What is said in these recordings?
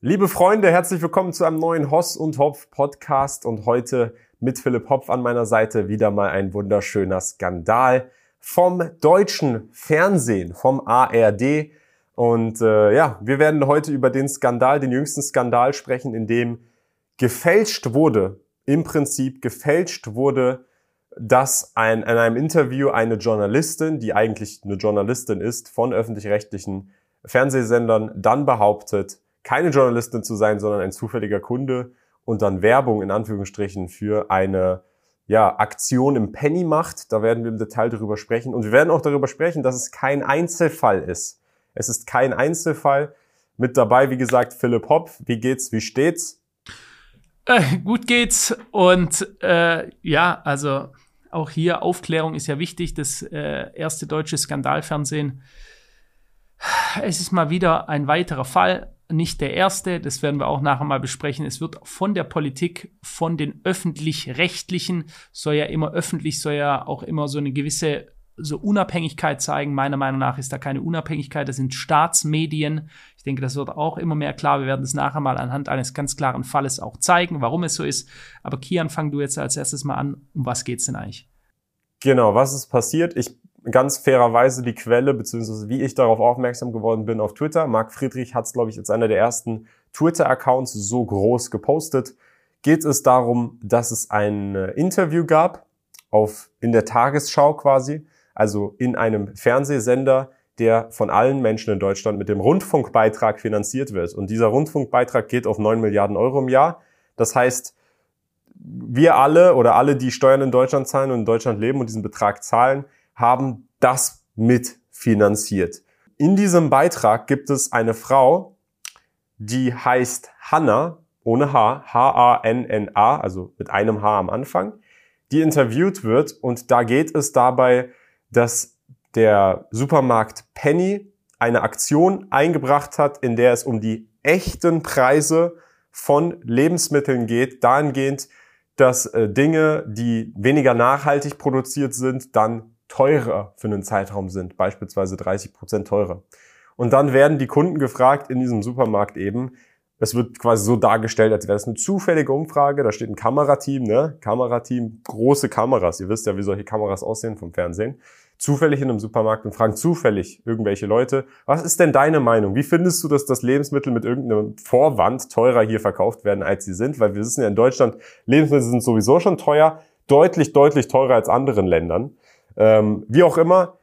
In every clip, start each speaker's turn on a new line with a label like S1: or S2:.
S1: Liebe Freunde, herzlich willkommen zu einem neuen Hoss und Hopf Podcast und heute mit Philipp Hopf an meiner Seite wieder mal ein wunderschöner Skandal vom deutschen Fernsehen, vom ARD. Und äh, ja, wir werden heute über den Skandal, den jüngsten Skandal sprechen, in dem gefälscht wurde, im Prinzip gefälscht wurde, dass ein, in einem Interview eine Journalistin, die eigentlich eine Journalistin ist, von öffentlich-rechtlichen Fernsehsendern dann behauptet, keine Journalistin zu sein, sondern ein zufälliger Kunde und dann Werbung in Anführungsstrichen für eine ja, Aktion im Penny macht. Da werden wir im Detail darüber sprechen. Und wir werden auch darüber sprechen, dass es kein Einzelfall ist. Es ist kein Einzelfall. Mit dabei, wie gesagt, Philipp Hopf. Wie geht's? Wie steht's?
S2: Äh, gut geht's. Und äh, ja, also auch hier Aufklärung ist ja wichtig. Das äh, erste deutsche Skandalfernsehen. Es ist mal wieder ein weiterer Fall nicht der erste, das werden wir auch nachher mal besprechen. Es wird von der Politik, von den öffentlich-rechtlichen, soll ja immer öffentlich, soll ja auch immer so eine gewisse so Unabhängigkeit zeigen. Meiner Meinung nach ist da keine Unabhängigkeit, das sind Staatsmedien. Ich denke, das wird auch immer mehr klar. Wir werden es nachher mal anhand eines ganz klaren Falles auch zeigen, warum es so ist. Aber Kian, fang du jetzt als erstes mal an. Um was geht's denn eigentlich?
S1: Genau, was ist passiert? Ich ganz fairerweise die Quelle, beziehungsweise wie ich darauf aufmerksam geworden bin auf Twitter. Marc Friedrich hat es, glaube ich, als einer der ersten Twitter-Accounts so groß gepostet. Geht es darum, dass es ein äh, Interview gab auf, in der Tagesschau quasi, also in einem Fernsehsender, der von allen Menschen in Deutschland mit dem Rundfunkbeitrag finanziert wird. Und dieser Rundfunkbeitrag geht auf 9 Milliarden Euro im Jahr. Das heißt, wir alle oder alle, die Steuern in Deutschland zahlen und in Deutschland leben und diesen Betrag zahlen, haben das mitfinanziert. In diesem Beitrag gibt es eine Frau, die heißt Hanna, ohne H, H-A-N-N-A, also mit einem H am Anfang, die interviewt wird und da geht es dabei, dass der Supermarkt Penny eine Aktion eingebracht hat, in der es um die echten Preise von Lebensmitteln geht, dahingehend, dass äh, Dinge, die weniger nachhaltig produziert sind, dann teurer für einen Zeitraum sind, beispielsweise 30 Prozent teurer. Und dann werden die Kunden gefragt in diesem Supermarkt eben, es wird quasi so dargestellt, als wäre es eine zufällige Umfrage. Da steht ein Kamerateam, ne? Kamerateam, große Kameras. Ihr wisst ja, wie solche Kameras aussehen vom Fernsehen. Zufällig in einem Supermarkt und fragen zufällig irgendwelche Leute, was ist denn deine Meinung? Wie findest du, dass das Lebensmittel mit irgendeinem Vorwand teurer hier verkauft werden, als sie sind? Weil wir wissen ja in Deutschland, Lebensmittel sind sowieso schon teuer, deutlich, deutlich teurer als anderen Ländern. Ähm, wie auch immer,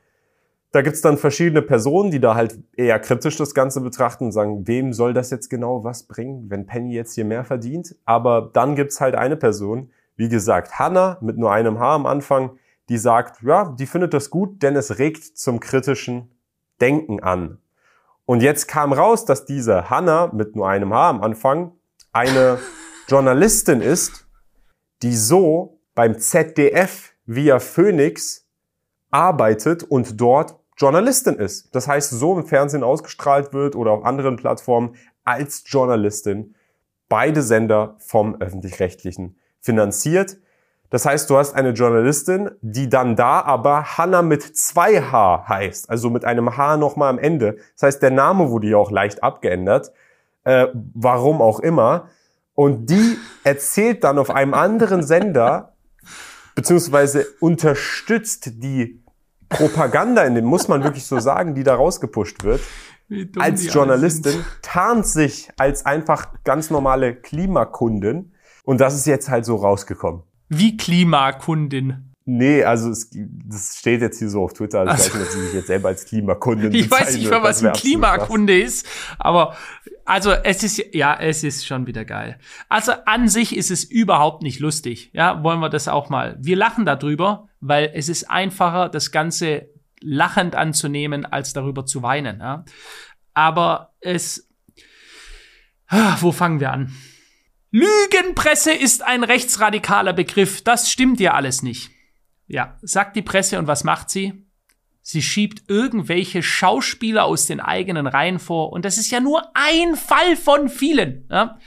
S1: da gibt's dann verschiedene Personen, die da halt eher kritisch das Ganze betrachten und sagen, wem soll das jetzt genau was bringen, wenn Penny jetzt hier mehr verdient? Aber dann gibt's halt eine Person, wie gesagt, Hannah mit nur einem Haar am Anfang, die sagt, ja, die findet das gut, denn es regt zum kritischen Denken an. Und jetzt kam raus, dass diese Hannah mit nur einem Haar am Anfang eine Journalistin ist, die so beim ZDF via Phoenix arbeitet und dort Journalistin ist. Das heißt, so im Fernsehen ausgestrahlt wird oder auf anderen Plattformen als Journalistin beide Sender vom öffentlich-rechtlichen finanziert. Das heißt, du hast eine Journalistin, die dann da aber Hanna mit zwei H heißt, also mit einem H nochmal am Ende. Das heißt, der Name wurde ja auch leicht abgeändert, äh, warum auch immer. Und die erzählt dann auf einem anderen Sender, beziehungsweise unterstützt die Propaganda in dem, muss man wirklich so sagen, die da rausgepusht wird, als Journalistin, tarnt sich als einfach ganz normale Klimakundin. Und das ist jetzt halt so rausgekommen.
S2: Wie Klimakundin?
S1: Nee, also es, das steht jetzt hier so auf Twitter. Also ich weiß nicht, ob sie sich jetzt selber als Klimakundin
S2: Ich weiß nicht mal, was ein Klimakunde ist, aber also es ist ja, es ist schon wieder geil. Also an sich ist es überhaupt nicht lustig. Ja, wollen wir das auch mal. Wir lachen darüber, weil es ist einfacher, das Ganze lachend anzunehmen, als darüber zu weinen. Ja? Aber es, wo fangen wir an? Lügenpresse ist ein rechtsradikaler Begriff. Das stimmt ja alles nicht. Ja, sagt die Presse und was macht sie? Sie schiebt irgendwelche Schauspieler aus den eigenen Reihen vor und das ist ja nur ein Fall von vielen. Ja?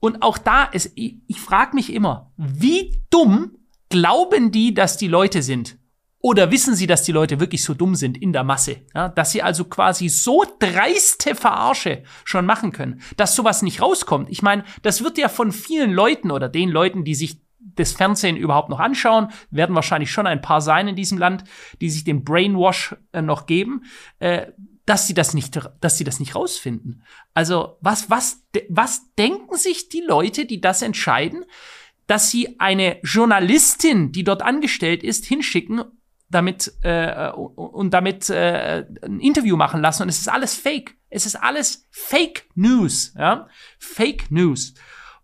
S2: Und auch da ist, ich, ich frage mich immer, wie dumm glauben die, dass die Leute sind? Oder wissen Sie, dass die Leute wirklich so dumm sind in der Masse, ja, dass sie also quasi so dreiste Verarsche schon machen können, dass sowas nicht rauskommt? Ich meine, das wird ja von vielen Leuten oder den Leuten, die sich das Fernsehen überhaupt noch anschauen, werden wahrscheinlich schon ein paar sein in diesem Land, die sich den Brainwash äh, noch geben, äh, dass sie das nicht, dass sie das nicht rausfinden. Also was, was, was denken sich die Leute, die das entscheiden, dass sie eine Journalistin, die dort angestellt ist, hinschicken damit äh, und damit äh, ein Interview machen lassen und es ist alles Fake. Es ist alles Fake News, ja, Fake News.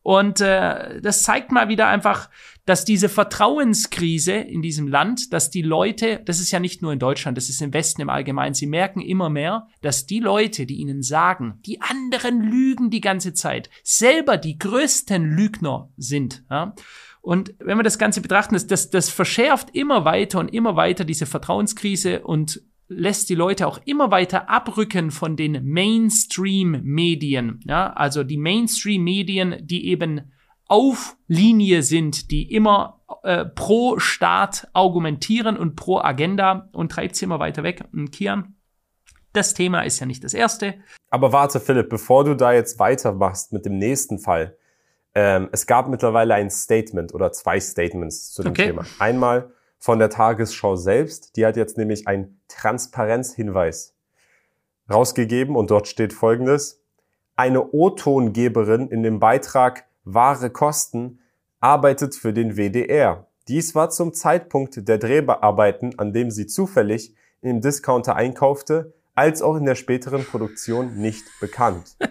S2: Und äh, das zeigt mal wieder einfach, dass diese Vertrauenskrise in diesem Land, dass die Leute, das ist ja nicht nur in Deutschland, das ist im Westen im Allgemeinen, sie merken immer mehr, dass die Leute, die ihnen sagen, die anderen lügen die ganze Zeit, selber die größten Lügner sind. Ja? Und wenn wir das Ganze betrachten, das, das, das verschärft immer weiter und immer weiter diese Vertrauenskrise und lässt die Leute auch immer weiter abrücken von den Mainstream-Medien. Ja, also die Mainstream-Medien, die eben auf Linie sind, die immer äh, pro Staat argumentieren und pro Agenda und treibt sie immer weiter weg. Und Kian, das Thema ist ja nicht das erste.
S1: Aber warte, Philipp, bevor du da jetzt weitermachst mit dem nächsten Fall, ähm, es gab mittlerweile ein Statement oder zwei Statements zu dem okay. Thema. Einmal von der Tagesschau selbst, die hat jetzt nämlich einen Transparenzhinweis rausgegeben und dort steht folgendes. Eine O-Tongeberin in dem Beitrag Wahre Kosten arbeitet für den WDR. Dies war zum Zeitpunkt der Drehbearbeiten, an dem sie zufällig im Discounter einkaufte, als auch in der späteren Produktion nicht bekannt.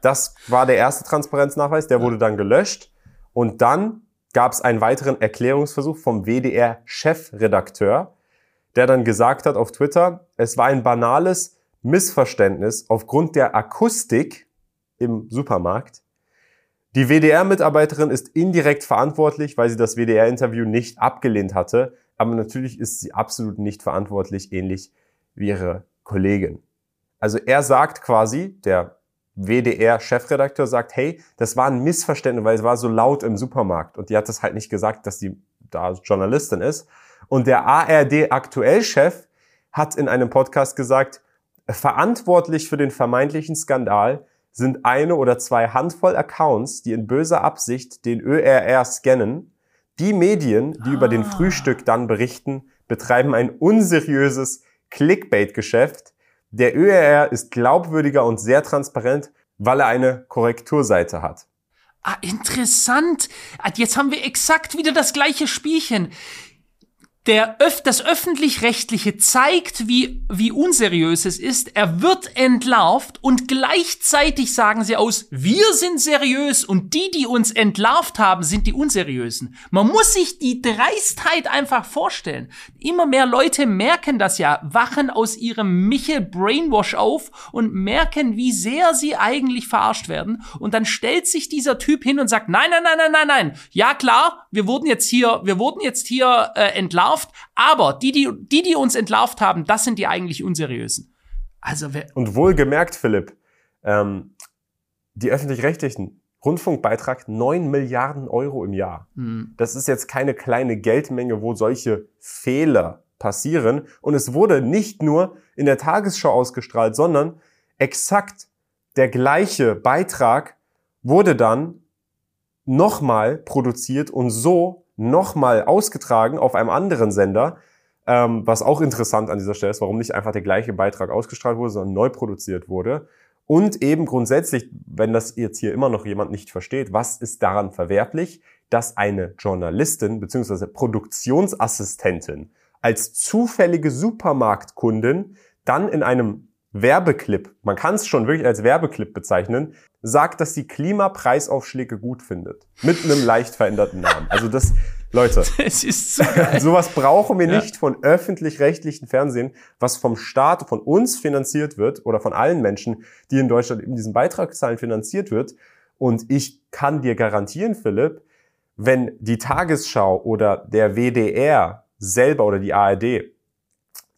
S1: Das war der erste Transparenznachweis, der wurde dann gelöscht. Und dann gab es einen weiteren Erklärungsversuch vom WDR-Chefredakteur, der dann gesagt hat auf Twitter, es war ein banales Missverständnis aufgrund der Akustik im Supermarkt. Die WDR-Mitarbeiterin ist indirekt verantwortlich, weil sie das WDR-Interview nicht abgelehnt hatte, aber natürlich ist sie absolut nicht verantwortlich, ähnlich wie ihre Kollegin. Also er sagt quasi, der WDR-Chefredakteur sagt, hey, das war ein Missverständnis, weil es war so laut im Supermarkt. Und die hat das halt nicht gesagt, dass die da Journalistin ist. Und der ARD-Aktuell-Chef hat in einem Podcast gesagt, verantwortlich für den vermeintlichen Skandal sind eine oder zwei Handvoll Accounts, die in böser Absicht den ÖRR scannen. Die Medien, die ah. über den ah. Frühstück dann berichten, betreiben ein unseriöses Clickbait-Geschäft, der ÖRR ist glaubwürdiger und sehr transparent, weil er eine Korrekturseite hat.
S2: Ah, interessant. Ah, jetzt haben wir exakt wieder das gleiche Spielchen der Öf das öffentlich-rechtliche zeigt, wie, wie unseriös es ist. Er wird entlarvt und gleichzeitig sagen sie aus, wir sind seriös und die, die uns entlarvt haben, sind die unseriösen. Man muss sich die Dreistheit einfach vorstellen. Immer mehr Leute merken das ja, wachen aus ihrem Michel Brainwash auf und merken, wie sehr sie eigentlich verarscht werden. Und dann stellt sich dieser Typ hin und sagt, nein, nein, nein, nein, nein, nein. Ja klar, wir wurden jetzt hier, wir wurden jetzt hier äh, entlarvt entlarvt, aber die, die, die, die uns entlarvt haben, das sind die eigentlich unseriösen.
S1: Also Und wohlgemerkt, Philipp, ähm, die öffentlich-rechtlichen Rundfunkbeitrag 9 Milliarden Euro im Jahr. Hm. Das ist jetzt keine kleine Geldmenge, wo solche Fehler passieren. Und es wurde nicht nur in der Tagesschau ausgestrahlt, sondern exakt der gleiche Beitrag wurde dann nochmal produziert und so nochmal ausgetragen auf einem anderen Sender. Ähm, was auch interessant an dieser Stelle ist, warum nicht einfach der gleiche Beitrag ausgestrahlt wurde, sondern neu produziert wurde. Und eben grundsätzlich, wenn das jetzt hier immer noch jemand nicht versteht, was ist daran verwerflich, dass eine Journalistin bzw. Produktionsassistentin als zufällige Supermarktkundin dann in einem Werbeclip, man kann es schon wirklich als Werbeclip bezeichnen, sagt, dass sie Klimapreisaufschläge gut findet. Mit einem leicht veränderten Namen. Also das, Leute,
S2: das ist so
S1: sowas brauchen wir ja. nicht von öffentlich-rechtlichen Fernsehen, was vom Staat, von uns finanziert wird oder von allen Menschen, die in Deutschland eben diesen Beitrag zahlen, finanziert wird. Und ich kann dir garantieren, Philipp, wenn die Tagesschau oder der WDR selber oder die ARD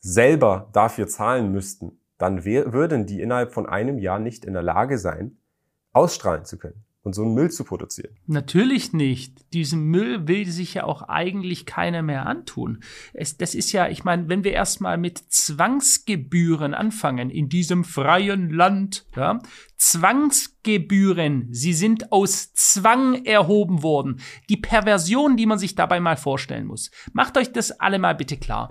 S1: selber dafür zahlen müssten, dann würden die innerhalb von einem Jahr nicht in der Lage sein, ausstrahlen zu können. und so einen Müll zu produzieren.
S2: Natürlich nicht. Diesen Müll will sich ja auch eigentlich keiner mehr antun. Es, das ist ja, ich meine, wenn wir erstmal mit Zwangsgebühren anfangen in diesem freien Land, ja, Zwangsgebühren, sie sind aus Zwang erhoben worden. Die Perversion, die man sich dabei mal vorstellen muss. Macht euch das alle mal bitte klar.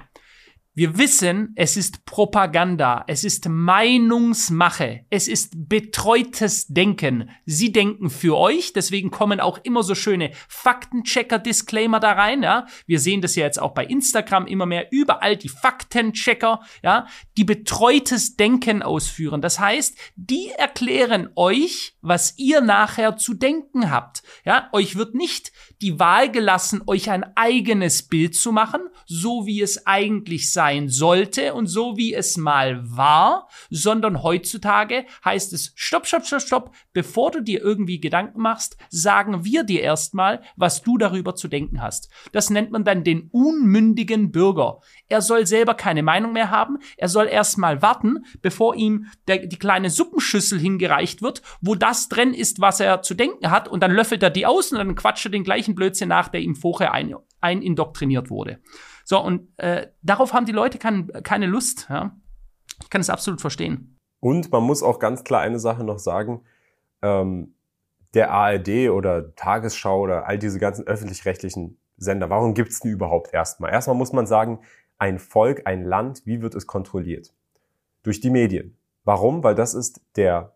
S2: Wir wissen, es ist Propaganda, es ist Meinungsmache, es ist betreutes Denken. Sie denken für euch, deswegen kommen auch immer so schöne Faktenchecker-Disclaimer da rein. Ja? Wir sehen das ja jetzt auch bei Instagram immer mehr, überall die Faktenchecker, ja, die betreutes Denken ausführen. Das heißt, die erklären euch, was ihr nachher zu denken habt. Ja, euch wird nicht die Wahl gelassen, euch ein eigenes Bild zu machen, so wie es eigentlich sein sollte und so wie es mal war, sondern heutzutage heißt es, stopp, stopp, stopp, stopp, bevor du dir irgendwie Gedanken machst, sagen wir dir erstmal, was du darüber zu denken hast. Das nennt man dann den unmündigen Bürger. Er soll selber keine Meinung mehr haben, er soll erstmal warten, bevor ihm der, die kleine Suppenschüssel hingereicht wird, wo das drin ist, was er zu denken hat, und dann löffelt er die aus und dann quatscht er den gleichen Blödsinn nach, der ihm vorher ein, ein indoktriniert wurde. So, und äh, darauf haben die Leute kein, keine Lust. Ja? Ich kann es absolut verstehen.
S1: Und man muss auch ganz klar eine Sache noch sagen, ähm, der ARD oder Tagesschau oder all diese ganzen öffentlich-rechtlichen Sender, warum gibt's denn überhaupt erstmal? Erstmal muss man sagen, ein Volk, ein Land, wie wird es kontrolliert? Durch die Medien. Warum? Weil das ist der,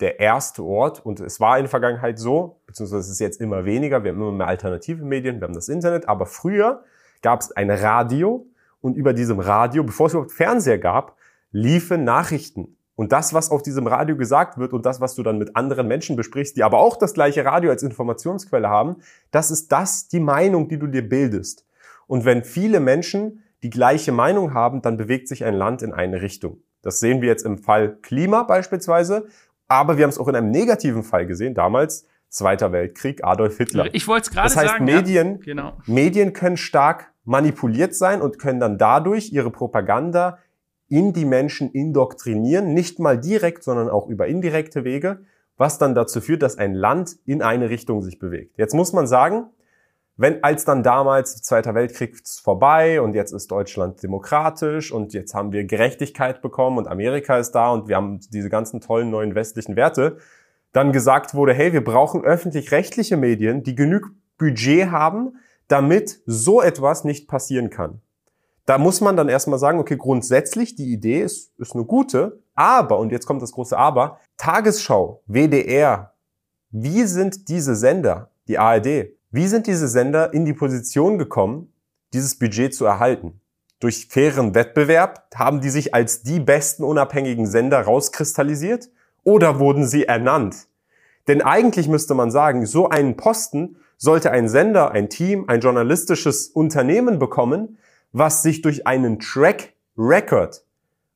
S1: der erste Ort und es war in der Vergangenheit so, beziehungsweise es ist jetzt immer weniger, wir haben immer mehr alternative Medien, wir haben das Internet, aber früher gab es ein Radio und über diesem Radio, bevor es überhaupt Fernseher gab, liefen Nachrichten. Und das, was auf diesem Radio gesagt wird und das, was du dann mit anderen Menschen besprichst, die aber auch das gleiche Radio als Informationsquelle haben, das ist das die Meinung, die du dir bildest. Und wenn viele Menschen die gleiche Meinung haben, dann bewegt sich ein Land in eine Richtung. Das sehen wir jetzt im Fall Klima beispielsweise, aber wir haben es auch in einem negativen Fall gesehen, damals Zweiter Weltkrieg, Adolf Hitler.
S2: Ich wollte es gerade sagen.
S1: Das heißt, Medien, ja, genau. Medien können stark manipuliert sein und können dann dadurch ihre Propaganda in die Menschen indoktrinieren, nicht mal direkt, sondern auch über indirekte Wege, was dann dazu führt, dass ein Land in eine Richtung sich bewegt. Jetzt muss man sagen, wenn als dann damals Zweiter Weltkrieg vorbei und jetzt ist Deutschland demokratisch und jetzt haben wir Gerechtigkeit bekommen und Amerika ist da und wir haben diese ganzen tollen neuen westlichen Werte, dann gesagt wurde, hey, wir brauchen öffentlich-rechtliche Medien, die genug Budget haben, damit so etwas nicht passieren kann. Da muss man dann erstmal sagen, okay, grundsätzlich die Idee ist, ist eine gute, aber, und jetzt kommt das große Aber, Tagesschau, WDR, wie sind diese Sender, die ARD, wie sind diese Sender in die Position gekommen, dieses Budget zu erhalten? Durch fairen Wettbewerb haben die sich als die besten unabhängigen Sender rauskristallisiert oder wurden sie ernannt? Denn eigentlich müsste man sagen, so einen Posten sollte ein Sender, ein Team, ein journalistisches Unternehmen bekommen, was sich durch einen Track Record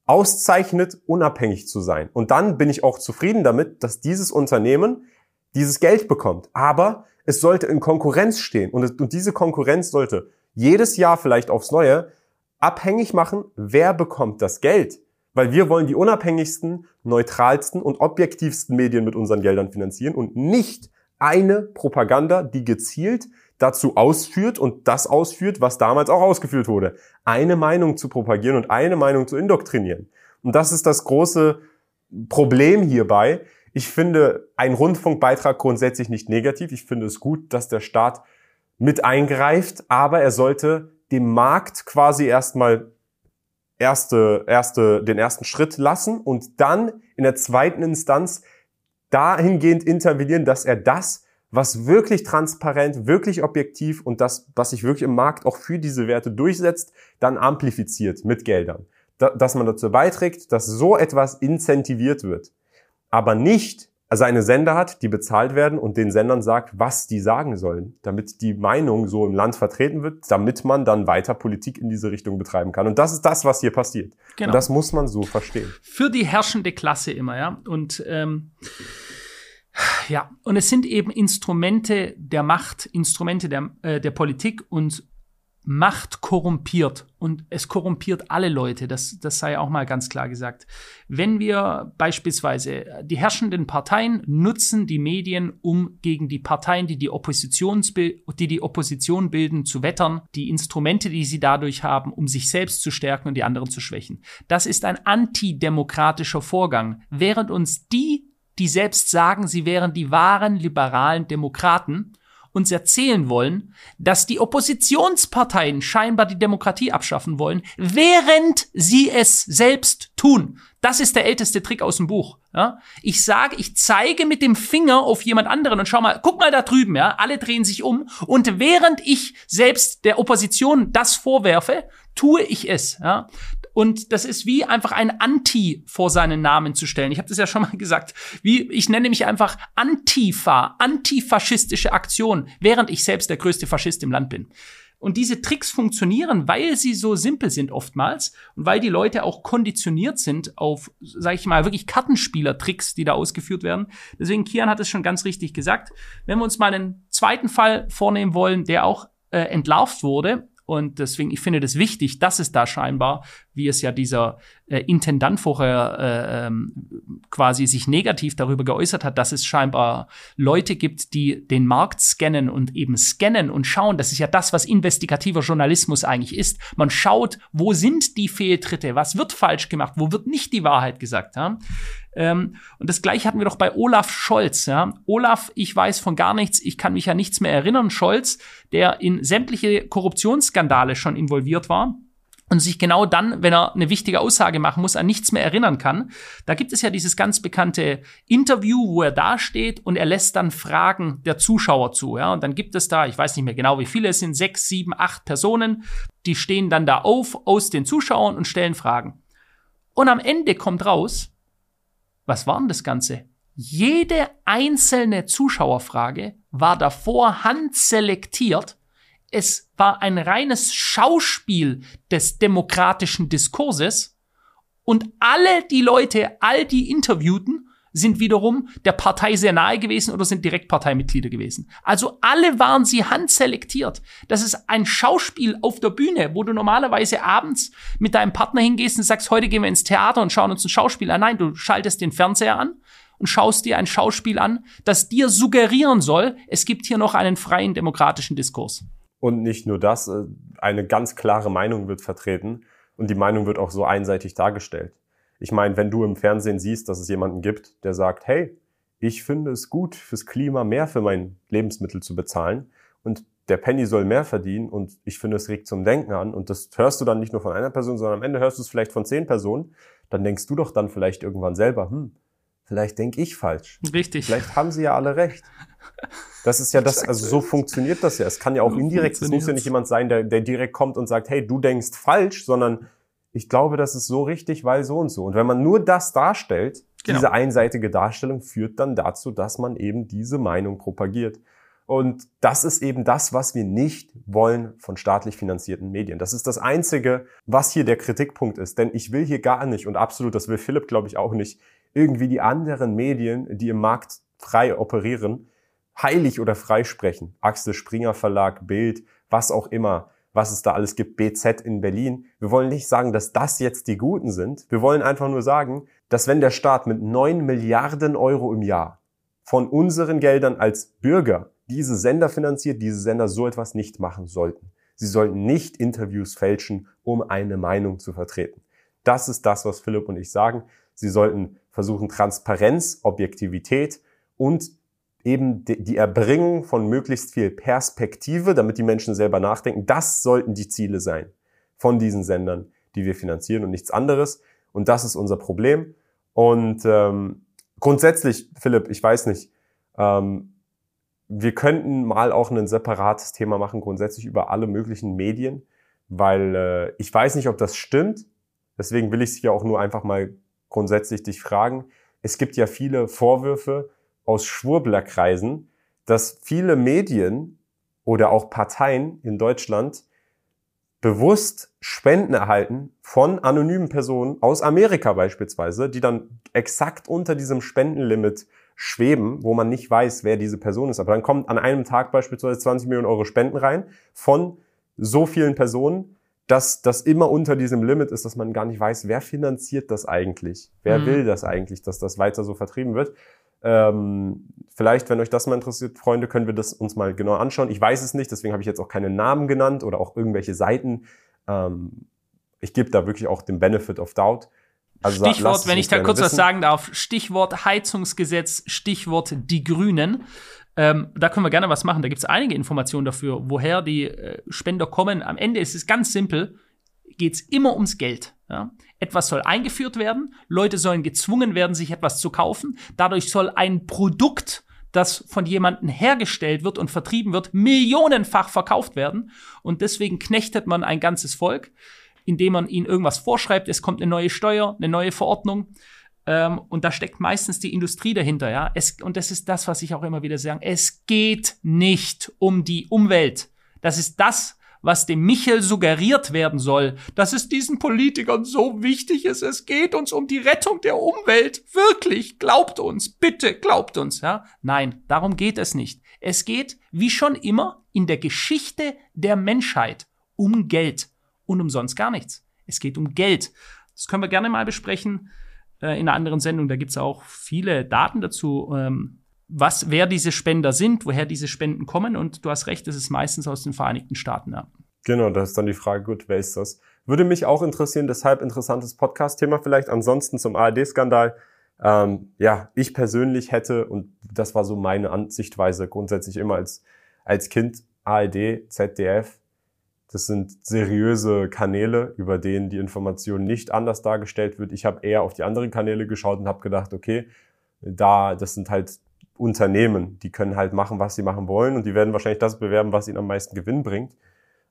S1: auszeichnet, unabhängig zu sein. Und dann bin ich auch zufrieden damit, dass dieses Unternehmen dieses Geld bekommt. Aber es sollte in Konkurrenz stehen. Und, und diese Konkurrenz sollte jedes Jahr vielleicht aufs Neue abhängig machen, wer bekommt das Geld. Weil wir wollen die unabhängigsten, neutralsten und objektivsten Medien mit unseren Geldern finanzieren und nicht eine Propaganda, die gezielt dazu ausführt und das ausführt, was damals auch ausgeführt wurde. Eine Meinung zu propagieren und eine Meinung zu indoktrinieren. Und das ist das große Problem hierbei. Ich finde einen Rundfunkbeitrag grundsätzlich nicht negativ. Ich finde es gut, dass der Staat mit eingreift, aber er sollte dem Markt quasi erstmal erste, erste, den ersten Schritt lassen und dann in der zweiten Instanz dahingehend intervenieren, dass er das, was wirklich transparent, wirklich objektiv und das, was sich wirklich im Markt auch für diese Werte durchsetzt, dann amplifiziert mit Geldern. Da, dass man dazu beiträgt, dass so etwas incentiviert wird. Aber nicht seine Sender hat, die bezahlt werden und den Sendern sagt, was die sagen sollen, damit die Meinung so im Land vertreten wird, damit man dann weiter Politik in diese Richtung betreiben kann. Und das ist das, was hier passiert. Genau. Und das muss man so verstehen.
S2: Für die herrschende Klasse immer, ja. Und ähm, ja, und es sind eben Instrumente der Macht, Instrumente der, äh, der Politik und Macht korrumpiert und es korrumpiert alle Leute, das, das sei auch mal ganz klar gesagt. Wenn wir beispielsweise die herrschenden Parteien nutzen die Medien, um gegen die Parteien, die die, die die Opposition bilden, zu wettern, die Instrumente, die sie dadurch haben, um sich selbst zu stärken und die anderen zu schwächen. Das ist ein antidemokratischer Vorgang, während uns die, die selbst sagen, sie wären die wahren liberalen Demokraten, uns erzählen wollen, dass die Oppositionsparteien scheinbar die Demokratie abschaffen wollen, während sie es selbst tun. Das ist der älteste Trick aus dem Buch. Ja? Ich sage, ich zeige mit dem Finger auf jemand anderen und schau mal, guck mal da drüben, ja, alle drehen sich um und während ich selbst der Opposition das vorwerfe, tue ich es. Ja? Und das ist wie einfach ein Anti vor seinen Namen zu stellen. Ich habe das ja schon mal gesagt. Wie ich nenne mich einfach Antifa, antifaschistische Aktion, während ich selbst der größte Faschist im Land bin. Und diese Tricks funktionieren, weil sie so simpel sind oftmals und weil die Leute auch konditioniert sind auf, sage ich mal, wirklich Kartenspieler-Tricks, die da ausgeführt werden. Deswegen, Kian hat es schon ganz richtig gesagt. Wenn wir uns mal einen zweiten Fall vornehmen wollen, der auch äh, entlarvt wurde, und deswegen, ich finde das wichtig, dass es da scheinbar, wie es ja dieser äh, Intendant vorher äh, ähm, quasi sich negativ darüber geäußert hat, dass es scheinbar Leute gibt, die den Markt scannen und eben scannen und schauen. Das ist ja das, was investigativer Journalismus eigentlich ist. Man schaut, wo sind die Fehltritte, was wird falsch gemacht, wo wird nicht die Wahrheit gesagt. Ja? Ähm, und das gleiche hatten wir doch bei Olaf Scholz. Ja? Olaf, ich weiß von gar nichts, ich kann mich ja nichts mehr erinnern. Scholz, der in sämtliche Korruptionsskandale schon involviert war und sich genau dann, wenn er eine wichtige Aussage machen muss, an nichts mehr erinnern kann. Da gibt es ja dieses ganz bekannte Interview, wo er dasteht und er lässt dann Fragen der Zuschauer zu. Ja? Und dann gibt es da, ich weiß nicht mehr genau, wie viele es sind, sechs, sieben, acht Personen, die stehen dann da auf aus den Zuschauern und stellen Fragen. Und am Ende kommt raus, was war denn das Ganze? Jede einzelne Zuschauerfrage war davor handselektiert. Es war ein reines Schauspiel des demokratischen Diskurses. Und alle die Leute, all die Interviewten, sind wiederum der Partei sehr nahe gewesen oder sind Direktparteimitglieder gewesen. Also alle waren sie handselektiert. Das ist ein Schauspiel auf der Bühne, wo du normalerweise abends mit deinem Partner hingehst und sagst, heute gehen wir ins Theater und schauen uns ein Schauspiel an. Nein, du schaltest den Fernseher an und schaust dir ein Schauspiel an, das dir suggerieren soll, es gibt hier noch einen freien demokratischen Diskurs.
S1: Und nicht nur das, äh, eine ganz klare Meinung wird vertreten und die Meinung wird auch so einseitig dargestellt. Ich meine, wenn du im Fernsehen siehst, dass es jemanden gibt, der sagt, hey, ich finde es gut, fürs Klima mehr für mein Lebensmittel zu bezahlen und der Penny soll mehr verdienen und ich finde, es regt zum Denken an und das hörst du dann nicht nur von einer Person, sondern am Ende hörst du es vielleicht von zehn Personen, dann denkst du doch dann vielleicht irgendwann selber, hm, vielleicht denke ich falsch.
S2: Richtig.
S1: Vielleicht haben sie ja alle recht. Das ist ja das, also so funktioniert das ja. Es kann ja auch indirekt, es muss ja nicht jemand sein, der, der direkt kommt und sagt, hey, du denkst falsch, sondern ich glaube, das ist so richtig, weil so und so. Und wenn man nur das darstellt, genau. diese einseitige Darstellung führt dann dazu, dass man eben diese Meinung propagiert. Und das ist eben das, was wir nicht wollen von staatlich finanzierten Medien. Das ist das Einzige, was hier der Kritikpunkt ist. Denn ich will hier gar nicht, und absolut, das will Philipp, glaube ich, auch nicht, irgendwie die anderen Medien, die im Markt frei operieren, heilig oder freisprechen. Axel Springer Verlag, Bild, was auch immer was es da alles gibt, BZ in Berlin. Wir wollen nicht sagen, dass das jetzt die Guten sind. Wir wollen einfach nur sagen, dass wenn der Staat mit 9 Milliarden Euro im Jahr von unseren Geldern als Bürger diese Sender finanziert, diese Sender so etwas nicht machen sollten. Sie sollten nicht Interviews fälschen, um eine Meinung zu vertreten. Das ist das, was Philipp und ich sagen. Sie sollten versuchen, Transparenz, Objektivität und eben die Erbringung von möglichst viel Perspektive, damit die Menschen selber nachdenken. Das sollten die Ziele sein von diesen Sendern, die wir finanzieren und nichts anderes. Und das ist unser Problem. Und ähm, grundsätzlich, Philipp, ich weiß nicht, ähm, wir könnten mal auch ein separates Thema machen, grundsätzlich über alle möglichen Medien, weil äh, ich weiß nicht, ob das stimmt. Deswegen will ich es hier auch nur einfach mal grundsätzlich dich fragen. Es gibt ja viele Vorwürfe, aus Schwurblerkreisen, dass viele Medien oder auch Parteien in Deutschland bewusst Spenden erhalten von anonymen Personen aus Amerika beispielsweise, die dann exakt unter diesem Spendenlimit schweben, wo man nicht weiß, wer diese Person ist. Aber dann kommt an einem Tag beispielsweise 20 Millionen Euro Spenden rein von so vielen Personen, dass das immer unter diesem Limit ist, dass man gar nicht weiß, wer finanziert das eigentlich? Wer mhm. will das eigentlich, dass das weiter so vertrieben wird? Ähm, vielleicht, wenn euch das mal interessiert, Freunde, können wir das uns mal genau anschauen. Ich weiß es nicht, deswegen habe ich jetzt auch keine Namen genannt oder auch irgendwelche Seiten. Ähm, ich gebe da wirklich auch den Benefit of Doubt.
S2: Also Stichwort, wenn ich da kurz wissen. was sagen darf, Stichwort Heizungsgesetz, Stichwort die Grünen. Ähm, da können wir gerne was machen. Da gibt es einige Informationen dafür, woher die äh, Spender kommen. Am Ende ist es ganz simpel, geht es immer ums Geld. Ja? Etwas soll eingeführt werden, Leute sollen gezwungen werden, sich etwas zu kaufen. Dadurch soll ein Produkt, das von jemandem hergestellt wird und vertrieben wird, millionenfach verkauft werden. Und deswegen knechtet man ein ganzes Volk, indem man ihnen irgendwas vorschreibt. Es kommt eine neue Steuer, eine neue Verordnung. Ähm, und da steckt meistens die Industrie dahinter, ja. Es, und das ist das, was ich auch immer wieder sage. Es geht nicht um die Umwelt. Das ist das, was dem Michel suggeriert werden soll, dass es diesen Politikern so wichtig ist. Es geht uns um die Rettung der Umwelt. Wirklich, glaubt uns, bitte glaubt uns, ja. Nein, darum geht es nicht. Es geht, wie schon immer, in der Geschichte der Menschheit um Geld und um sonst gar nichts. Es geht um Geld. Das können wir gerne mal besprechen äh, in einer anderen Sendung. Da gibt es auch viele Daten dazu, ähm, was, wer diese Spender sind, woher diese Spenden kommen. Und du hast recht, das ist meistens aus den Vereinigten Staaten. Ja.
S1: Genau, das ist dann die Frage, gut, wer ist das? Würde mich auch interessieren, deshalb interessantes Podcast-Thema vielleicht. Ansonsten zum ARD-Skandal. Ähm, ja, ich persönlich hätte, und das war so meine Ansichtweise grundsätzlich immer als, als Kind, ARD, ZDF, das sind seriöse Kanäle, über denen die Information nicht anders dargestellt wird. Ich habe eher auf die anderen Kanäle geschaut und habe gedacht, okay, da, das sind halt Unternehmen, die können halt machen, was sie machen wollen und die werden wahrscheinlich das bewerben, was ihnen am meisten Gewinn bringt.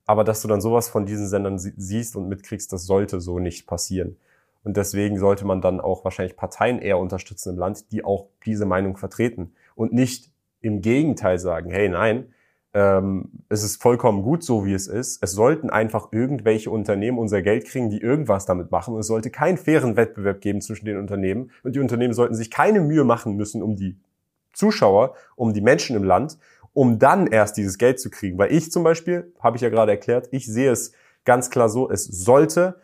S1: Aber dass du dann sowas von diesen Sendern siehst und mitkriegst, das sollte so nicht passieren. Und deswegen sollte man dann auch wahrscheinlich Parteien eher unterstützen im Land, die auch diese Meinung vertreten und nicht im Gegenteil sagen, hey nein, ähm, es ist vollkommen gut so, wie es ist. Es sollten einfach irgendwelche Unternehmen unser Geld kriegen, die irgendwas damit machen. Und es sollte keinen fairen Wettbewerb geben zwischen den Unternehmen. Und die Unternehmen sollten sich keine Mühe machen müssen, um die Zuschauer, um die Menschen im Land, um dann erst dieses Geld zu kriegen. Weil ich zum Beispiel, habe ich ja gerade erklärt, ich sehe es ganz klar so, es sollte,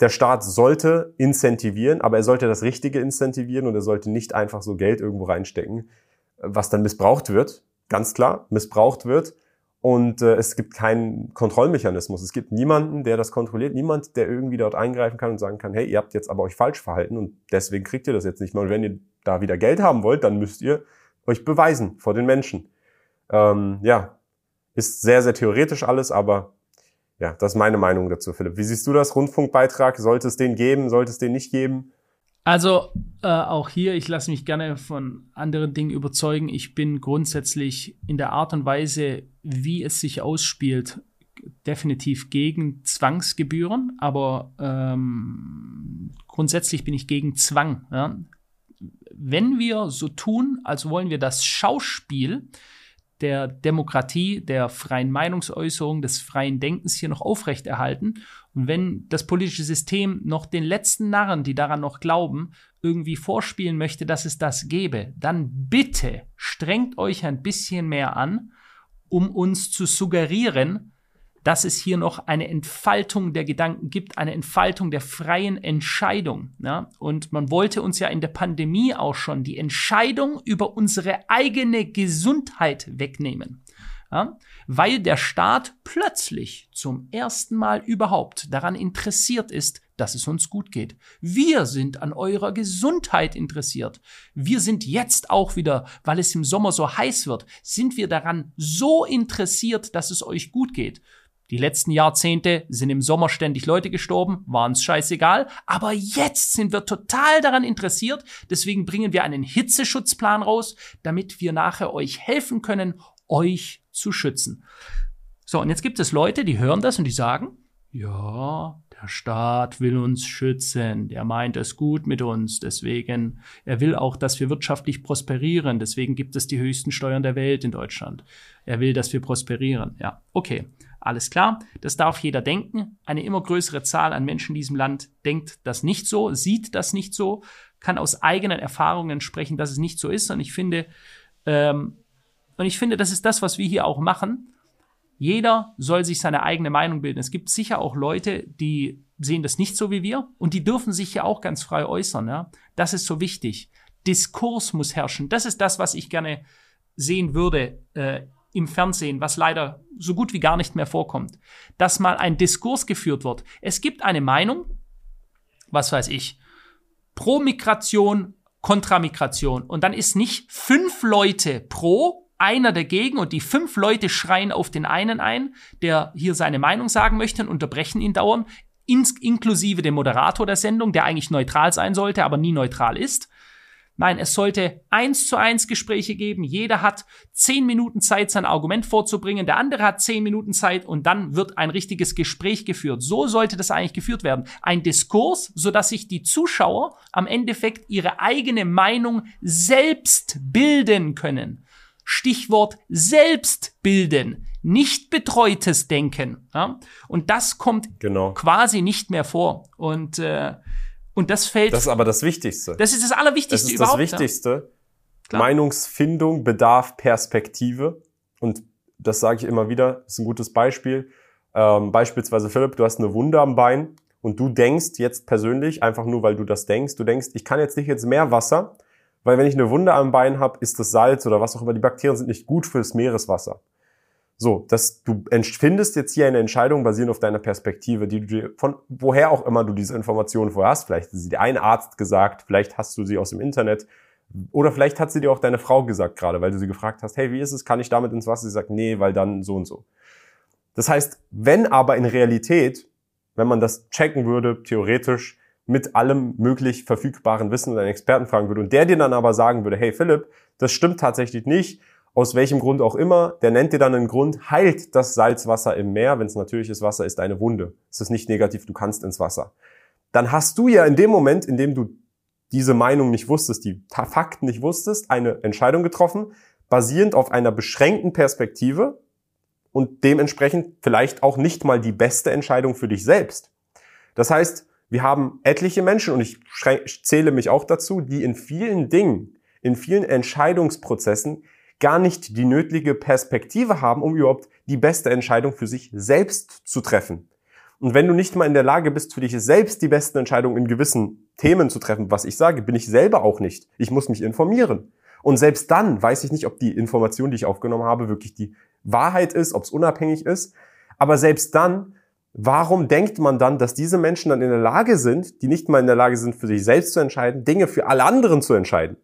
S1: der Staat sollte incentivieren, aber er sollte das Richtige incentivieren und er sollte nicht einfach so Geld irgendwo reinstecken, was dann missbraucht wird ganz klar missbraucht wird und äh, es gibt keinen Kontrollmechanismus. Es gibt niemanden, der das kontrolliert, niemand, der irgendwie dort eingreifen kann und sagen kann, hey, ihr habt jetzt aber euch falsch verhalten und deswegen kriegt ihr das jetzt nicht mehr. Und wenn ihr da wieder Geld haben wollt, dann müsst ihr euch beweisen vor den Menschen. Ähm, ja, ist sehr, sehr theoretisch alles, aber ja, das ist meine Meinung dazu, Philipp. Wie siehst du das? Rundfunkbeitrag? Sollte es den geben? Sollte es den nicht geben?
S2: Also äh, auch hier, ich lasse mich gerne von anderen Dingen überzeugen. Ich bin grundsätzlich in der Art und Weise, wie es sich ausspielt, definitiv gegen Zwangsgebühren, aber ähm, grundsätzlich bin ich gegen Zwang. Ja. Wenn wir so tun, als wollen wir das Schauspiel der Demokratie, der freien Meinungsäußerung, des freien Denkens hier noch aufrechterhalten. Und wenn das politische System noch den letzten Narren, die daran noch glauben, irgendwie vorspielen möchte, dass es das gäbe, dann bitte strengt euch ein bisschen mehr an, um uns zu suggerieren, dass es hier noch eine Entfaltung der Gedanken gibt, eine Entfaltung der freien Entscheidung. Ja? Und man wollte uns ja in der Pandemie auch schon die Entscheidung über unsere eigene Gesundheit wegnehmen. Ja? Weil der Staat plötzlich zum ersten Mal überhaupt daran interessiert ist, dass es uns gut geht. Wir sind an eurer Gesundheit interessiert. Wir sind jetzt auch wieder, weil es im Sommer so heiß wird, sind wir daran so interessiert, dass es euch gut geht. Die letzten Jahrzehnte sind im Sommer ständig Leute gestorben, war uns scheißegal. Aber jetzt sind wir total daran interessiert. Deswegen bringen wir einen Hitzeschutzplan raus, damit wir nachher euch helfen können, euch zu schützen. So, und jetzt gibt es Leute, die hören das und die sagen, ja, der Staat will uns schützen, der meint es gut mit uns, deswegen, er will auch, dass wir wirtschaftlich prosperieren, deswegen gibt es die höchsten Steuern der Welt in Deutschland. Er will, dass wir prosperieren. Ja, okay. Alles klar, das darf jeder denken. Eine immer größere Zahl an Menschen in diesem Land denkt das nicht so, sieht das nicht so, kann aus eigenen Erfahrungen sprechen, dass es nicht so ist. Und ich finde, ähm, und ich finde, das ist das, was wir hier auch machen. Jeder soll sich seine eigene Meinung bilden. Es gibt sicher auch Leute, die sehen das nicht so wie wir und die dürfen sich ja auch ganz frei äußern. Ja? Das ist so wichtig. Diskurs muss herrschen. Das ist das, was ich gerne sehen würde äh, im Fernsehen, was leider so gut wie gar nicht mehr vorkommt. Dass mal ein Diskurs geführt wird. Es gibt eine Meinung, was weiß ich, pro Migration, kontra Migration. Und dann ist nicht fünf Leute pro, einer dagegen und die fünf Leute schreien auf den einen ein, der hier seine Meinung sagen möchte und unterbrechen ihn dauernd, inklusive dem Moderator der Sendung, der eigentlich neutral sein sollte, aber nie neutral ist. Nein, es sollte eins zu eins Gespräche geben. Jeder hat zehn Minuten Zeit, sein Argument vorzubringen. Der andere hat zehn Minuten Zeit und dann wird ein richtiges Gespräch geführt. So sollte das eigentlich geführt werden. Ein Diskurs, so dass sich die Zuschauer am Endeffekt ihre eigene Meinung selbst bilden können. Stichwort selbst bilden, nicht betreutes Denken. Ja? Und das kommt genau. quasi nicht mehr vor. Und äh, und das fällt.
S1: Das ist aber das Wichtigste.
S2: Das ist das Allerwichtigste das ist überhaupt.
S1: Das Wichtigste. Ja. Meinungsfindung bedarf Perspektive. Und das sage ich immer wieder, ist ein gutes Beispiel. Ähm, beispielsweise, Philipp, du hast eine Wunde am Bein und du denkst jetzt persönlich, einfach nur weil du das denkst, du denkst, ich kann jetzt nicht jetzt mehr Wasser, weil wenn ich eine Wunde am Bein habe, ist das Salz oder was auch immer, die Bakterien sind nicht gut fürs Meereswasser. So, dass du findest jetzt hier eine Entscheidung basierend auf deiner Perspektive, die du dir von woher auch immer du diese Informationen vorher hast. Vielleicht hat sie dir ein Arzt gesagt, vielleicht hast du sie aus dem Internet oder vielleicht hat sie dir auch deine Frau gesagt gerade, weil du sie gefragt hast, hey, wie ist es, kann ich damit ins Wasser? Sie sagt, nee, weil dann so und so. Das heißt, wenn aber in Realität, wenn man das checken würde, theoretisch, mit allem möglich verfügbaren Wissen und einen Experten fragen würde und der dir dann aber sagen würde, hey Philipp, das stimmt tatsächlich nicht, aus welchem Grund auch immer, der nennt dir dann einen Grund, heilt das Salzwasser im Meer, wenn es natürliches Wasser ist, eine Wunde. Es ist nicht negativ, du kannst ins Wasser. Dann hast du ja in dem Moment, in dem du diese Meinung nicht wusstest, die Fakten nicht wusstest, eine Entscheidung getroffen, basierend auf einer beschränkten Perspektive und dementsprechend vielleicht auch nicht mal die beste Entscheidung für dich selbst. Das heißt, wir haben etliche Menschen, und ich zähle mich auch dazu, die in vielen Dingen, in vielen Entscheidungsprozessen gar nicht die nötige Perspektive haben, um überhaupt die beste Entscheidung für sich selbst zu treffen. Und wenn du nicht mal in der Lage bist, für dich selbst die besten Entscheidungen in gewissen Themen zu treffen, was ich sage, bin ich selber auch nicht. Ich muss mich informieren. Und selbst dann weiß ich nicht, ob die Information, die ich aufgenommen habe, wirklich die Wahrheit ist, ob es unabhängig ist. Aber selbst dann, warum denkt man dann, dass diese Menschen dann in der Lage sind, die nicht mal in der Lage sind, für sich selbst zu entscheiden, Dinge für alle anderen zu entscheiden?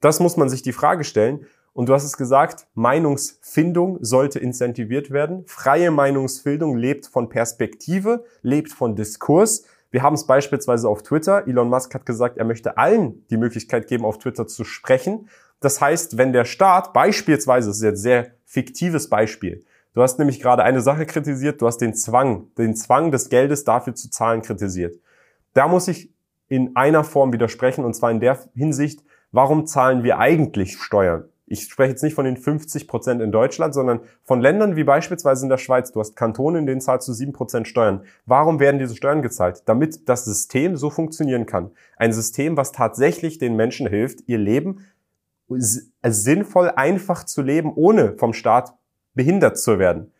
S1: Das muss man sich die Frage stellen. Und du hast es gesagt, Meinungsfindung sollte incentiviert werden. Freie Meinungsfindung lebt von Perspektive, lebt von Diskurs. Wir haben es beispielsweise auf Twitter. Elon Musk hat gesagt, er möchte allen die Möglichkeit geben, auf Twitter zu sprechen. Das heißt, wenn der Staat beispielsweise, das ist jetzt sehr fiktives Beispiel, du hast nämlich gerade eine Sache kritisiert, du hast den Zwang, den Zwang des Geldes dafür zu zahlen kritisiert. Da muss ich in einer Form widersprechen, und zwar in der Hinsicht, warum zahlen wir eigentlich Steuern? Ich spreche jetzt nicht von den 50 Prozent in Deutschland, sondern von Ländern wie beispielsweise in der Schweiz. Du hast Kantone, in denen zahlst du sieben Prozent Steuern. Warum werden diese Steuern gezahlt? Damit das System so funktionieren kann. Ein System, was tatsächlich den Menschen hilft, ihr Leben sinnvoll einfach zu leben, ohne vom Staat behindert zu werden.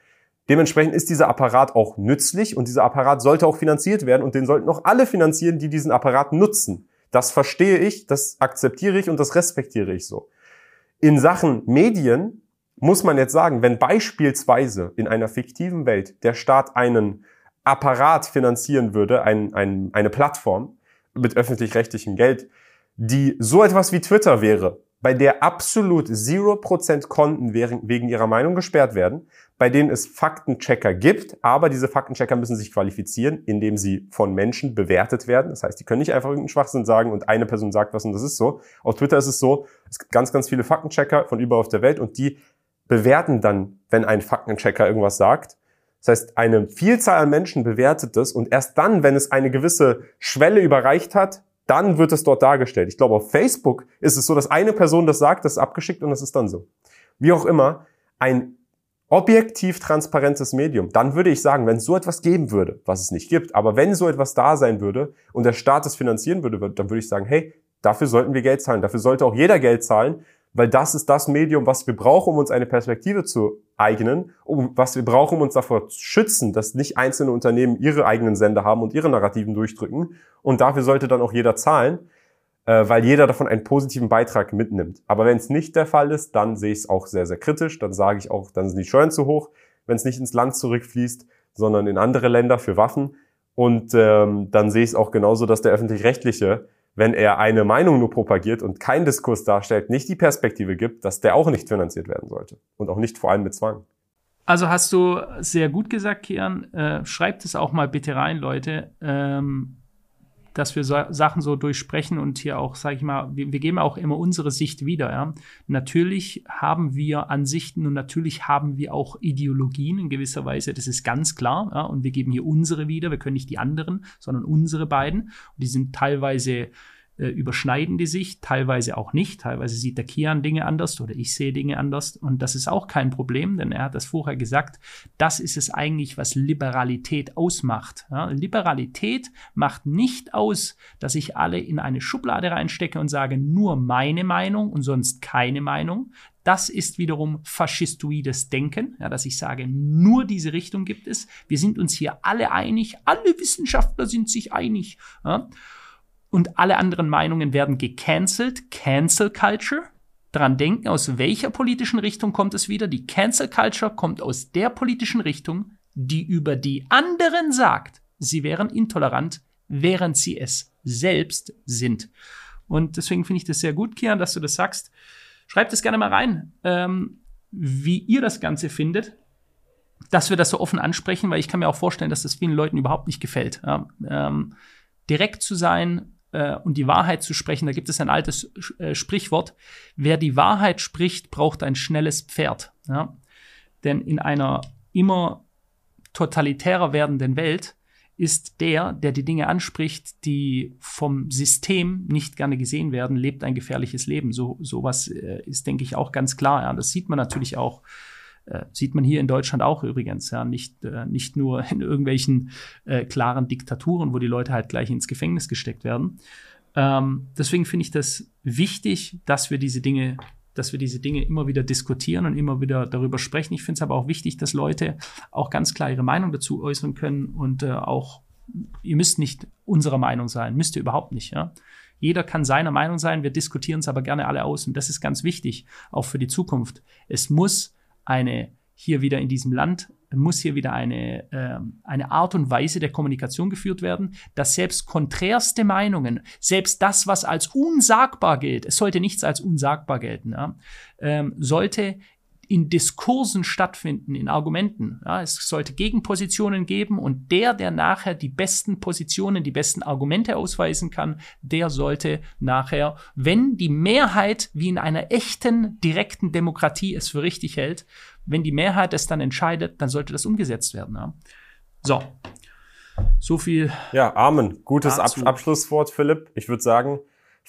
S1: Dementsprechend ist dieser Apparat auch nützlich und dieser Apparat sollte auch finanziert werden und den sollten auch alle finanzieren, die diesen Apparat nutzen. Das verstehe ich, das akzeptiere ich und das respektiere ich so. In Sachen Medien muss man jetzt sagen, wenn beispielsweise in einer fiktiven Welt der Staat einen Apparat finanzieren würde, ein, ein, eine Plattform mit öffentlich-rechtlichem Geld, die so etwas wie Twitter wäre, bei der absolut 0% Konten wegen ihrer Meinung gesperrt werden, bei denen es Faktenchecker gibt, aber diese Faktenchecker müssen sich qualifizieren, indem sie von Menschen bewertet werden. Das heißt, die können nicht einfach irgendeinen Schwachsinn sagen und eine Person sagt was und das ist so. Auf Twitter ist es so, es gibt ganz, ganz viele Faktenchecker von überall auf der Welt und die bewerten dann, wenn ein Faktenchecker irgendwas sagt. Das heißt, eine Vielzahl an Menschen bewertet das und erst dann, wenn es eine gewisse Schwelle überreicht hat, dann wird es dort dargestellt. Ich glaube, auf Facebook ist es so, dass eine Person das sagt, das ist abgeschickt und das ist dann so. Wie auch immer, ein objektiv transparentes Medium, dann würde ich sagen, wenn es so etwas geben würde, was es nicht gibt, aber wenn so etwas da sein würde und der Staat es finanzieren würde, dann würde ich sagen, hey, dafür sollten wir Geld zahlen. Dafür sollte auch jeder Geld zahlen, weil das ist das Medium, was wir brauchen, um uns eine Perspektive zu eignen, um, was wir brauchen, um uns davor zu schützen, dass nicht einzelne Unternehmen ihre eigenen Sender haben und ihre Narrativen durchdrücken. Und dafür sollte dann auch jeder zahlen, weil jeder davon einen positiven Beitrag mitnimmt. Aber wenn es nicht der Fall ist, dann sehe ich es auch sehr, sehr kritisch. Dann sage ich auch, dann sind die Steuern zu hoch, wenn es nicht ins Land zurückfließt, sondern in andere Länder für Waffen. Und ähm, dann sehe ich es auch genauso, dass der öffentlich-rechtliche wenn er eine Meinung nur propagiert und keinen Diskurs darstellt, nicht die Perspektive gibt, dass der auch nicht finanziert werden sollte. Und auch nicht vor allem mit Zwang.
S2: Also hast du sehr gut gesagt, Kian. Äh, schreibt es auch mal bitte rein, Leute. Ähm, dass wir so, Sachen so durchsprechen und hier auch, sage ich mal, wir, wir, geben auch immer unsere Sicht wieder. Ja. Natürlich haben wir Ansichten und natürlich haben wir auch Ideologien in gewisser Weise, das ist ganz klar. Ja. Und wir geben hier unsere wieder, wir können nicht die anderen, sondern unsere beiden. Und die sind teilweise äh, überschneiden die sich, teilweise auch nicht. Teilweise sieht der Kian Dinge anders oder ich sehe Dinge anders. Und das ist auch kein Problem, denn er hat das vorher gesagt. Das ist es eigentlich, was Liberalität ausmacht. Ja, Liberalität macht nicht aus, dass ich alle in eine Schublade reinstecke und sage, nur meine Meinung und sonst keine Meinung. Das ist wiederum faschistoides Denken, ja, dass ich sage, nur diese Richtung gibt es. Wir sind uns hier alle einig, alle Wissenschaftler sind sich einig. Ja und alle anderen Meinungen werden gecancelt. Cancel Culture. Daran denken, aus welcher politischen Richtung kommt es wieder? Die Cancel Culture kommt aus der politischen Richtung, die über die anderen sagt, sie wären intolerant, während sie es selbst sind. Und deswegen finde ich das sehr gut, Kian, dass du das sagst. Schreibt es gerne mal rein, ähm, wie ihr das Ganze findet, dass wir das so offen ansprechen, weil ich kann mir auch vorstellen, dass das vielen Leuten überhaupt nicht gefällt. Ja, ähm, direkt zu sein, äh, und die Wahrheit zu sprechen. Da gibt es ein altes äh, Sprichwort. Wer die Wahrheit spricht, braucht ein schnelles Pferd. Ja? Denn in einer immer totalitärer werdenden Welt ist der, der die Dinge anspricht, die vom System nicht gerne gesehen werden, lebt ein gefährliches Leben. So sowas äh, ist, denke ich, auch ganz klar. Ja. Das sieht man natürlich auch äh, sieht man hier in Deutschland auch übrigens, ja, nicht, äh, nicht nur in irgendwelchen äh, klaren Diktaturen, wo die Leute halt gleich ins Gefängnis gesteckt werden. Ähm, deswegen finde ich das wichtig, dass wir diese Dinge dass wir diese Dinge immer wieder diskutieren und immer wieder darüber sprechen. Ich finde es aber auch wichtig, dass Leute auch ganz klar ihre Meinung dazu äußern können und äh, auch, ihr müsst nicht unserer Meinung sein, müsst ihr überhaupt nicht, ja. Jeder kann seiner Meinung sein, wir diskutieren es aber gerne alle aus und das ist ganz wichtig, auch für die Zukunft. Es muss eine hier wieder in diesem Land muss hier wieder eine, äh, eine Art und Weise der Kommunikation geführt werden, dass selbst konträrste Meinungen, selbst das, was als unsagbar gilt, es sollte nichts als unsagbar gelten, ja, ähm, sollte in Diskursen stattfinden, in Argumenten. Ja, es sollte Gegenpositionen geben und der, der nachher die besten Positionen, die besten Argumente ausweisen kann, der sollte nachher, wenn die Mehrheit wie in einer echten, direkten Demokratie es für richtig hält, wenn die Mehrheit es dann entscheidet, dann sollte das umgesetzt werden. Ja. So. So viel.
S1: Ja, Amen. Gutes dazu. Abschlusswort, Philipp. Ich würde sagen,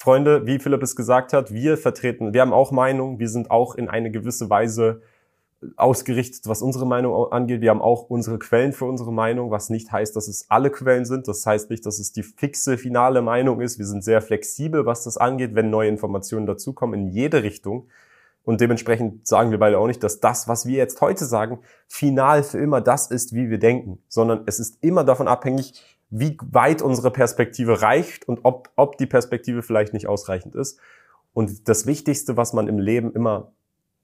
S1: Freunde, wie Philipp es gesagt hat, wir vertreten, wir haben auch Meinung, wir sind auch in eine gewisse Weise ausgerichtet, was unsere Meinung angeht. Wir haben auch unsere Quellen für unsere Meinung, was nicht heißt, dass es alle Quellen sind. Das heißt nicht, dass es die fixe finale Meinung ist. Wir sind sehr flexibel, was das angeht, wenn neue Informationen dazukommen in jede Richtung. Und dementsprechend sagen wir beide auch nicht, dass das, was wir jetzt heute sagen, final für immer das ist, wie wir denken, sondern es ist immer davon abhängig, wie weit unsere Perspektive reicht und ob, ob die Perspektive vielleicht nicht ausreichend ist. Und das Wichtigste, was man im Leben immer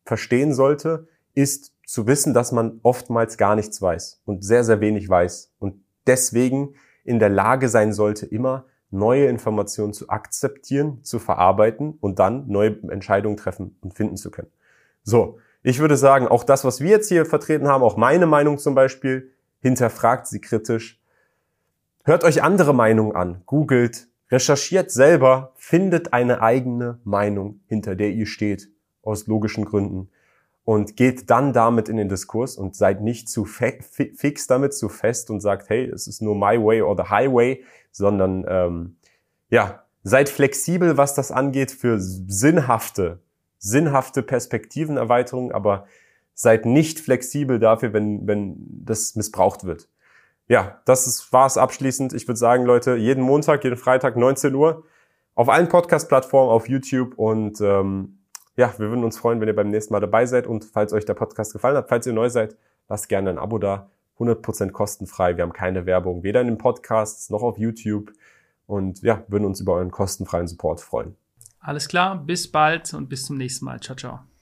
S1: verstehen sollte, ist zu wissen, dass man oftmals gar nichts weiß und sehr, sehr wenig weiß und deswegen in der Lage sein sollte, immer neue Informationen zu akzeptieren, zu verarbeiten und dann neue Entscheidungen treffen und finden zu können. So, ich würde sagen, auch das, was wir jetzt hier vertreten haben, auch meine Meinung zum Beispiel, hinterfragt sie kritisch, Hört euch andere Meinungen an, googelt, recherchiert selber, findet eine eigene Meinung, hinter der ihr steht, aus logischen Gründen. Und geht dann damit in den Diskurs und seid nicht zu fix damit, zu fest und sagt, hey, es ist nur my way or the highway, sondern ähm, ja, seid flexibel, was das angeht für sinnhafte, sinnhafte Perspektivenerweiterungen, aber seid nicht flexibel dafür, wenn, wenn das missbraucht wird ja, das war es abschließend. Ich würde sagen, Leute, jeden Montag, jeden Freitag, 19 Uhr, auf allen Podcast-Plattformen, auf YouTube und ähm, ja, wir würden uns freuen, wenn ihr beim nächsten Mal dabei seid und falls euch der Podcast gefallen hat, falls ihr neu seid, lasst gerne ein Abo da. 100% kostenfrei. Wir haben keine Werbung, weder in den Podcasts noch auf YouTube. Und ja, würden uns über euren kostenfreien Support freuen.
S2: Alles klar, bis bald und bis zum nächsten Mal. Ciao, ciao.